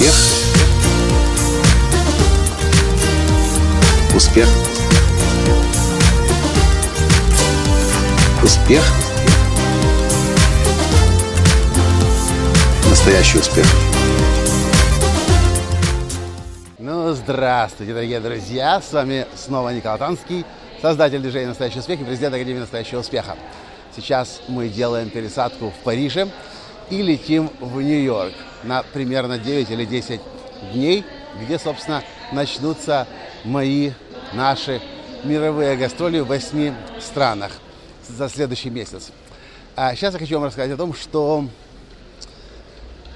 Успех. Успех. Успех. Настоящий успех. Ну, здравствуйте, дорогие друзья! С вами снова Николай Танский, создатель движения «Настоящий успех» и президент Академии «Настоящего успеха». Сейчас мы делаем пересадку в Париже и летим в Нью-Йорк на примерно 9 или 10 дней, где, собственно, начнутся мои, наши мировые гастроли в 8 странах за следующий месяц. А сейчас я хочу вам рассказать о том, что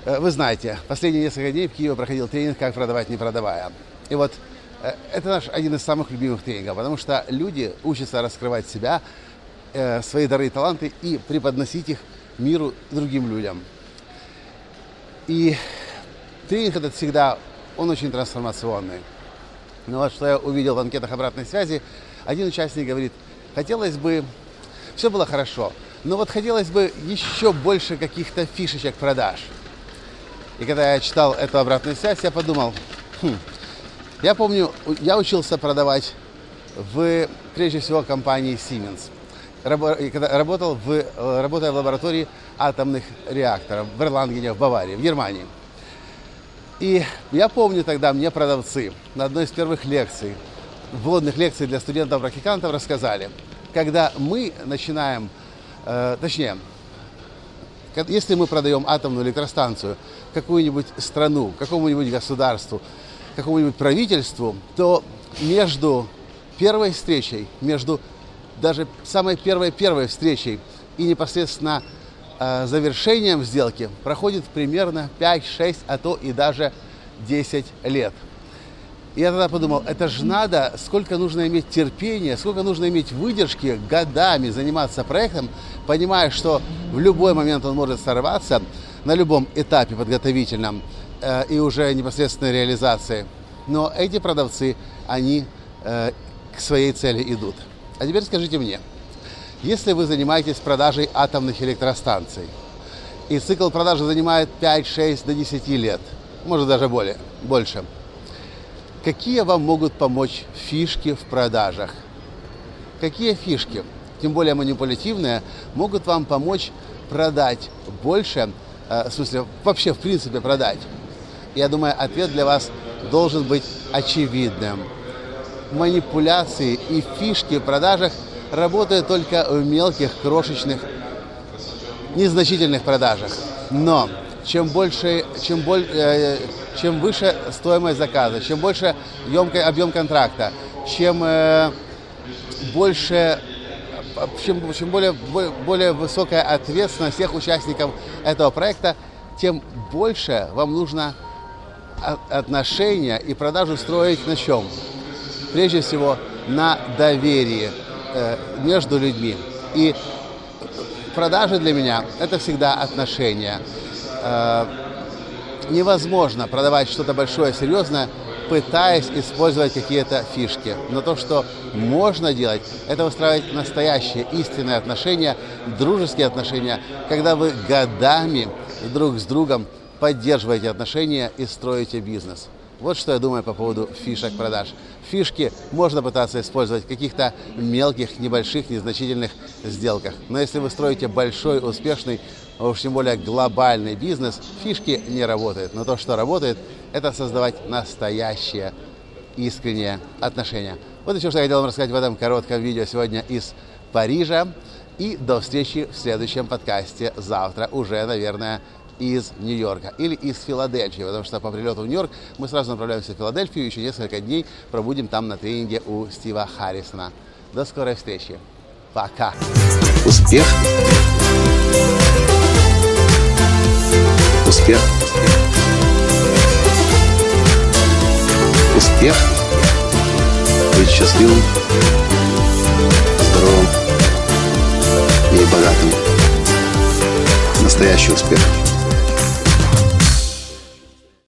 э, вы знаете, последние несколько дней в Киеве проходил тренинг «Как продавать, не продавая». И вот э, это наш один из самых любимых тренингов, потому что люди учатся раскрывать себя, э, свои дары и таланты и преподносить их миру другим людям. И тренинг этот всегда, он очень трансформационный. Но вот что я увидел в анкетах обратной связи, один участник говорит, хотелось бы, все было хорошо, но вот хотелось бы еще больше каких-то фишечек продаж. И когда я читал эту обратную связь, я подумал, хм, я помню, я учился продавать в, прежде всего, компании Siemens. Когда работал в, э, работая в лаборатории атомных реакторов в Эрлангене, в Баварии, в Германии. И я помню тогда, мне продавцы на одной из первых лекций, вводных лекций для студентов-практикантов рассказали, когда мы начинаем, э, точнее, если мы продаем атомную электростанцию какую-нибудь страну, какому-нибудь государству, какому-нибудь правительству, то между первой встречей, между даже самой первой-первой встречей и непосредственно э, завершением сделки проходит примерно 5-6, а то и даже 10 лет. Я тогда подумал, это же надо, сколько нужно иметь терпения, сколько нужно иметь выдержки годами заниматься проектом, понимая, что в любой момент он может сорваться на любом этапе подготовительном э, и уже непосредственной реализации. Но эти продавцы, они э, к своей цели идут. А теперь скажите мне, если вы занимаетесь продажей атомных электростанций, и цикл продажи занимает 5, 6 до 10 лет, может даже более, больше, какие вам могут помочь фишки в продажах? Какие фишки, тем более манипулятивные, могут вам помочь продать больше, э, в смысле, вообще в принципе продать? Я думаю, ответ для вас должен быть очевидным манипуляции и фишки в продажах работают только в мелких, крошечных, незначительных продажах. Но чем больше, чем, боль, э, чем выше стоимость заказа, чем больше емкий объем контракта, чем э, больше чем, чем более, более высокая ответственность всех участников этого проекта, тем больше вам нужно отношения и продажу строить на чем? Прежде всего на доверии э, между людьми. И продажи для меня это всегда отношения. Э, невозможно продавать что-то большое, серьезное, пытаясь использовать какие-то фишки. Но то, что можно делать, это выстраивать настоящие истинные отношения, дружеские отношения, когда вы годами друг с другом поддерживаете отношения и строите бизнес. Вот что я думаю по поводу фишек продаж. Фишки можно пытаться использовать в каких-то мелких, небольших, незначительных сделках. Но если вы строите большой, успешный, а уж тем более глобальный бизнес, фишки не работают. Но то, что работает, это создавать настоящие, искренние отношения. Вот еще что я хотел вам рассказать в этом коротком видео сегодня из Парижа. И до встречи в следующем подкасте завтра уже, наверное, из Нью-Йорка или из Филадельфии, потому что по прилету в Нью-Йорк мы сразу направляемся в Филадельфию, еще несколько дней пробудем там на тренинге у Стива Харрисона. До скорой встречи. Пока. Успех. Успех. Успех. Быть счастливым, здоровым и богатым. Настоящий успех.